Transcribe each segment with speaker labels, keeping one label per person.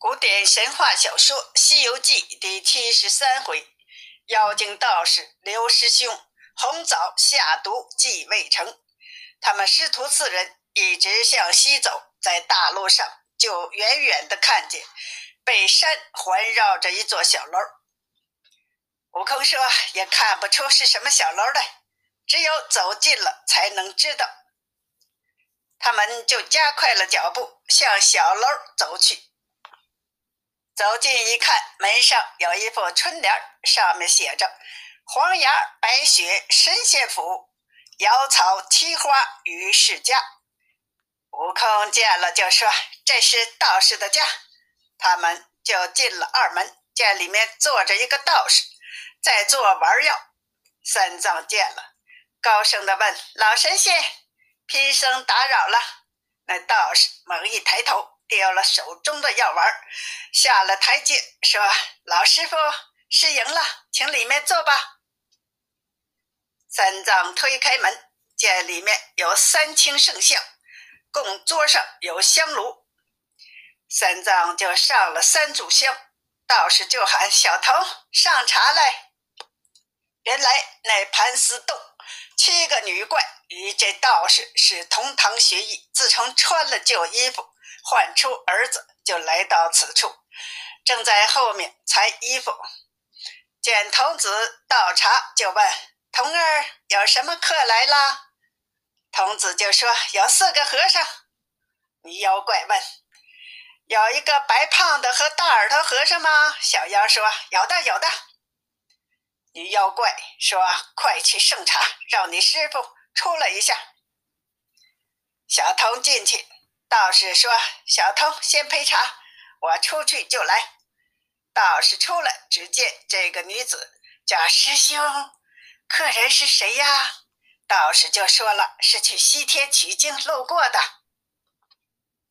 Speaker 1: 古典神话小说《西游记》第七十三回：妖精道士刘师兄红枣下毒继未成。他们师徒四人一直向西走，在大路上就远远的看见被山环绕着一座小楼。悟空说：“也看不出是什么小楼来，只有走近了才能知道。”他们就加快了脚步向小楼走去。走近一看，门上有一副春联，上面写着“黄牙白雪神仙府，瑶草奇花于世家”。悟空见了就说：“这是道士的家。”他们就进了二门，见里面坐着一个道士，在做丸药。三藏见了，高声的问：“老神仙，贫僧打扰了。”那道士猛一抬头。丢了手中的药丸，下了台阶，说：“老师傅，是赢了，请里面坐吧。”三藏推开门，见里面有三清圣像，供桌上有香炉。三藏就上了三炷香，道士就喊：“小童，上茶来。”原来那盘丝洞七个女怪与这道士是同堂学艺，自从穿了旧衣服。唤出儿子，就来到此处，正在后面裁衣服。见童子倒茶，就问童儿有什么客来啦。童子就说有四个和尚。女妖怪问：有一个白胖的和大耳朵和尚吗？小妖说有的，有的。女妖怪说：快去盛茶，让你师傅出来一下。小童进去。道士说：“小偷先赔偿，我出去就来。”道士出来，只见这个女子叫师兄，客人是谁呀？道士就说了：“是去西天取经路过的。”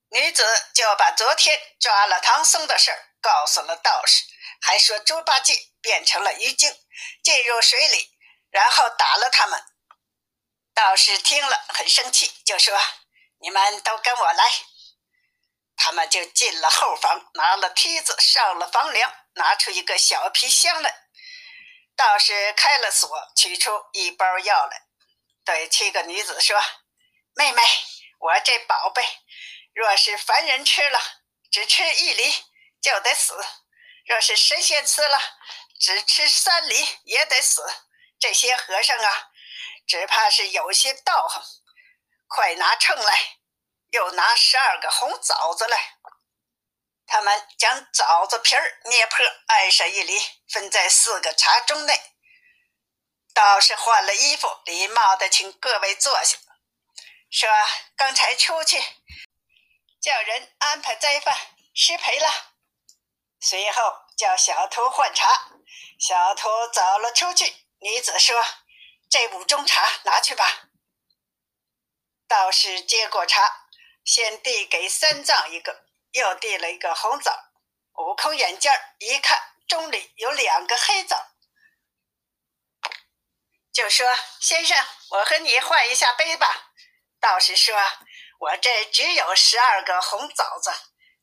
Speaker 1: 女子就把昨天抓了唐僧的事儿告诉了道士，还说猪八戒变成了鱼精，进入水里，然后打了他们。道士听了很生气，就说。你们都跟我来，他们就进了后房，拿了梯子上了房梁，拿出一个小皮箱来。道士开了锁，取出一包药来，对七个女子说：“妹妹，我这宝贝，若是凡人吃了，只吃一粒就得死；若是神仙吃了，只吃三粒也得死。这些和尚啊，只怕是有些道行。”快拿秤来，又拿十二个红枣子来。他们将枣子皮儿捏破，挨上一厘，分在四个茶盅内。道士换了衣服，礼貌的请各位坐下，说：“刚才出去叫人安排斋饭，失陪了。随后叫小徒换茶，小徒走了出去。女子说：‘这五盅茶拿去吧。’”道士接过茶，先递给三藏一个，又递了一个红枣。悟空眼尖儿一看，盅里有两个黑枣，就说：“先生，我和你换一下杯吧。”道士说：“我这只有十二个红枣子，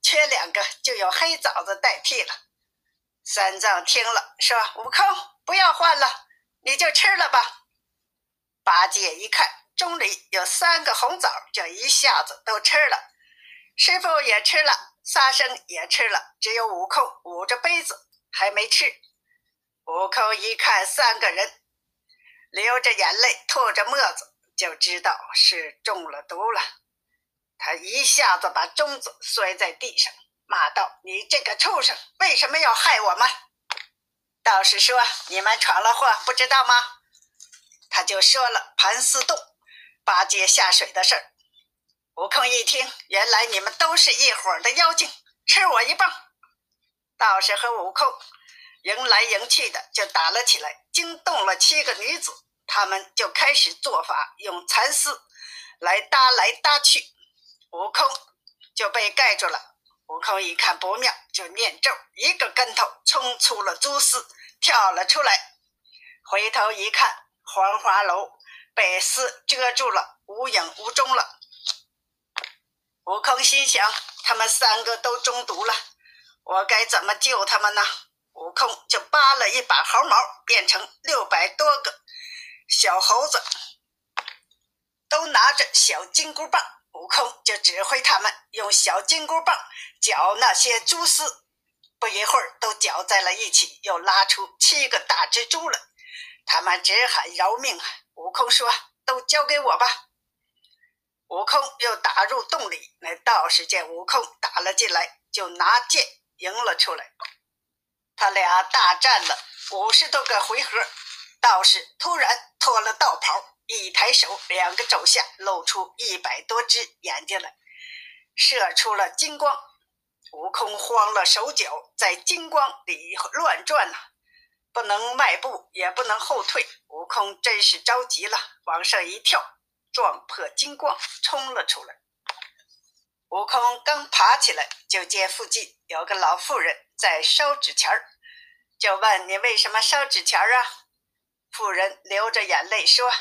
Speaker 1: 缺两个，就用黑枣子代替了。”三藏听了说：“悟空，不要换了，你就吃了吧。”八戒一看。盅里有三个红枣，就一下子都吃了。师傅也吃了，沙僧也吃了，只有悟空捂着杯子还没吃。悟空一看三个人流着眼泪，吐着沫子，就知道是中了毒了。他一下子把盅子摔在地上，骂道：“你这个畜生，为什么要害我们？”道士说：“你们闯了祸，不知道吗？”他就说了盘丝洞。八戒下水的事儿，悟空一听，原来你们都是一伙的妖精，吃我一棒！道士和悟空迎来迎去的就打了起来，惊动了七个女子，他们就开始做法，用蚕丝来搭来搭去，悟空就被盖住了。悟空一看不妙，就念咒，一个跟头冲出了蛛丝，跳了出来，回头一看，黄花楼。被丝遮住了，无影无踪了。悟空心想：他们三个都中毒了，我该怎么救他们呢？悟空就扒了一把猴毛，变成六百多个小猴子，都拿着小金箍棒。悟空就指挥他们用小金箍棒搅那些蛛丝，不一会儿都搅在了一起，又拉出七个大蜘蛛来。他们直喊饶命啊！悟空说：“都交给我吧。”悟空又打入洞里，那道士见悟空打了进来，就拿剑迎了出来。他俩大战了五十多个回合，道士突然脱了道袍，一抬手，两个肘下露出一百多只眼睛来，射出了金光。悟空慌了手脚，在金光里乱转呐。不能迈步，也不能后退。悟空真是着急了，往上一跳，撞破金光，冲了出来。悟空刚爬起来，就见附近有个老妇人在烧纸钱儿，就问：“你为什么烧纸钱儿啊？”妇人流着眼泪说：“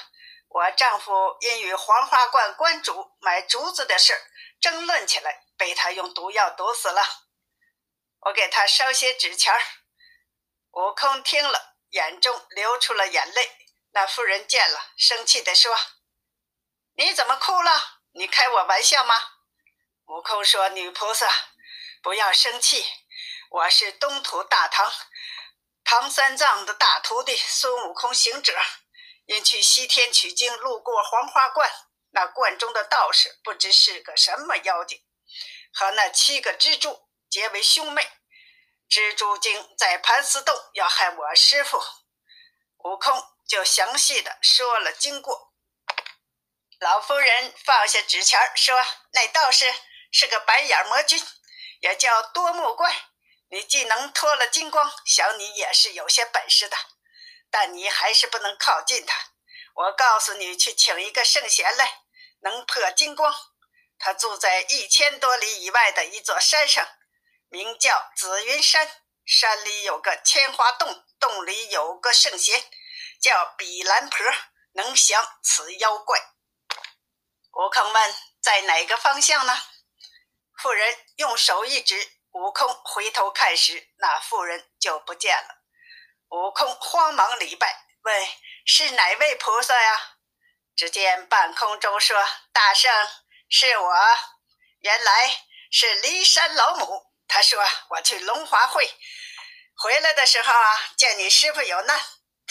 Speaker 1: 我丈夫因与黄花观观主买竹子的事争论起来，被他用毒药毒死了。我给他烧些纸钱儿。”悟空听了，眼中流出了眼泪。那妇人见了，生气地说：“你怎么哭了？你开我玩笑吗？”悟空说：“女菩萨，不要生气，我是东土大唐唐三藏的大徒弟孙悟空行者，因去西天取经，路过黄花观，那观中的道士不知是个什么妖精，和那七个蜘蛛结为兄妹。”蜘蛛精在盘丝洞要害我师傅，悟空就详细的说了经过。老夫人放下纸钱说：“那道士是个白眼魔君，也叫多目怪。你既能脱了金光，想你也是有些本事的，但你还是不能靠近他。我告诉你，去请一个圣贤来，能破金光。他住在一千多里以外的一座山上。”名叫紫云山，山里有个千花洞，洞里有个圣贤，叫比兰婆，能降此妖怪。悟空问：“在哪个方向呢？”妇人用手一指，悟空回头看时，那妇人就不见了。悟空慌忙礼拜，问：“是哪位菩萨呀？”只见半空中说：“大圣，是我，原来是骊山老母。”他说：“我去龙华会，回来的时候啊，见你师傅有难，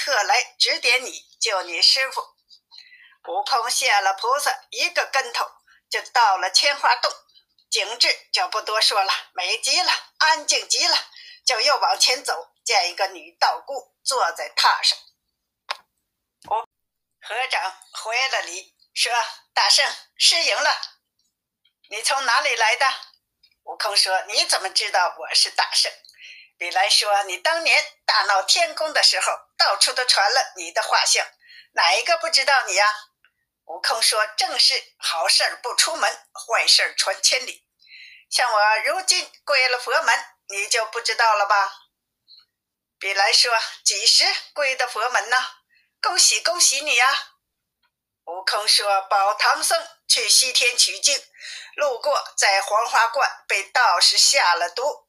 Speaker 1: 特来指点你救你师傅。”悟空谢了菩萨，一个跟头就到了千花洞，景致就不多说了，美极了，安静极了。就又往前走，见一个女道姑坐在榻上。和尚回了礼，说：“大圣失迎了，你从哪里来的？”悟空说：“你怎么知道我是大圣？”李兰说：“你当年大闹天宫的时候，到处都传了你的画像，哪一个不知道你呀？”悟空说：“正是好事不出门，坏事传千里。像我如今归了佛门，你就不知道了吧？”比兰说：“几时归的佛门呢？恭喜恭喜你呀！”悟空说：“保唐僧去西天取经。”路过在黄花观被道士下了毒，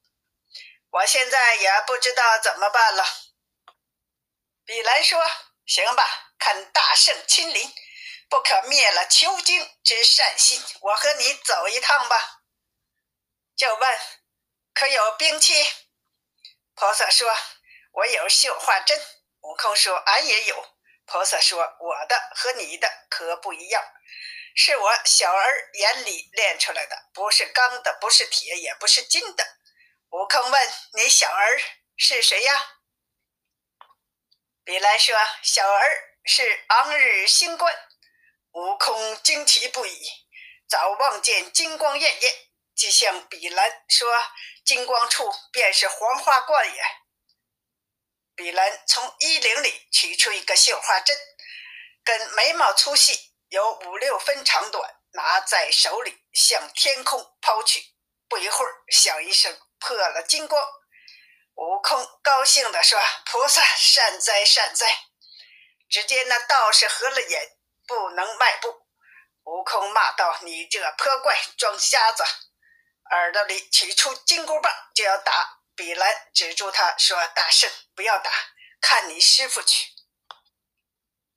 Speaker 1: 我现在也不知道怎么办了。比兰说：“行吧，看大圣亲临，不可灭了求经之善心。我和你走一趟吧。”就问：“可有兵器？”菩萨说：“我有绣花针。”悟空说：“俺也有。”菩萨说：“我的和你的可不一样。”是我小儿眼里练出来的，不是钢的，不是铁，也不是金的。悟空问：“你小儿是谁呀？”比来说：“小儿是昂日星官。”悟空惊奇不已，早望见金光艳艳，即向比兰说：“金光处便是黄花观也。”比兰从衣领里取出一个绣花针，跟眉毛粗细。有五六分长短，拿在手里向天空抛去，不一会儿，响一声，破了金光。悟空高兴地说：“菩萨善哉善哉！”只见那道士合了眼，不能迈步。悟空骂道：“你这泼怪，装瞎子！”耳朵里取出金箍棒，就要打。比兰止住他说：“大圣，不要打，看你师傅去。”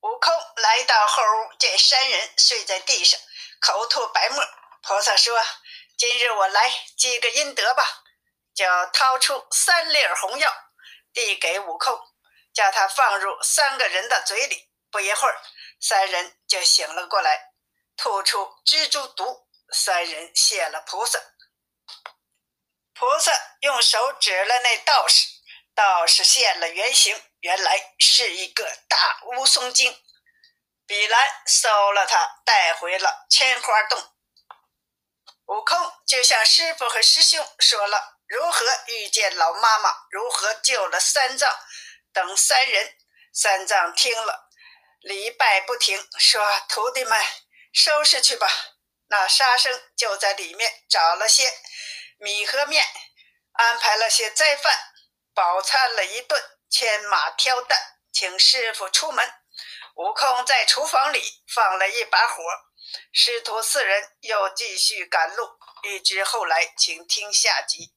Speaker 1: 悟空来到后屋，见山人睡在地上，口吐白沫。菩萨说：“今日我来积个阴德吧。”就掏出三粒红药，递给悟空，叫他放入三个人的嘴里。不一会儿，三人就醒了过来，吐出蜘蛛毒。三人谢了菩萨。菩萨用手指了那道士，道士现了原形，原来是一个大乌松精。比兰收了他，带回了千花洞。悟空就向师傅和师兄说了如何遇见老妈妈，如何救了三藏等三人。三藏听了，礼拜不停，说：“徒弟们，收拾去吧。”那沙僧就在里面找了些米和面。安排了些斋饭，饱餐了一顿，牵马挑担，请师傅出门。悟空在厨房里放了一把火，师徒四人又继续赶路。欲知后来，请听下集。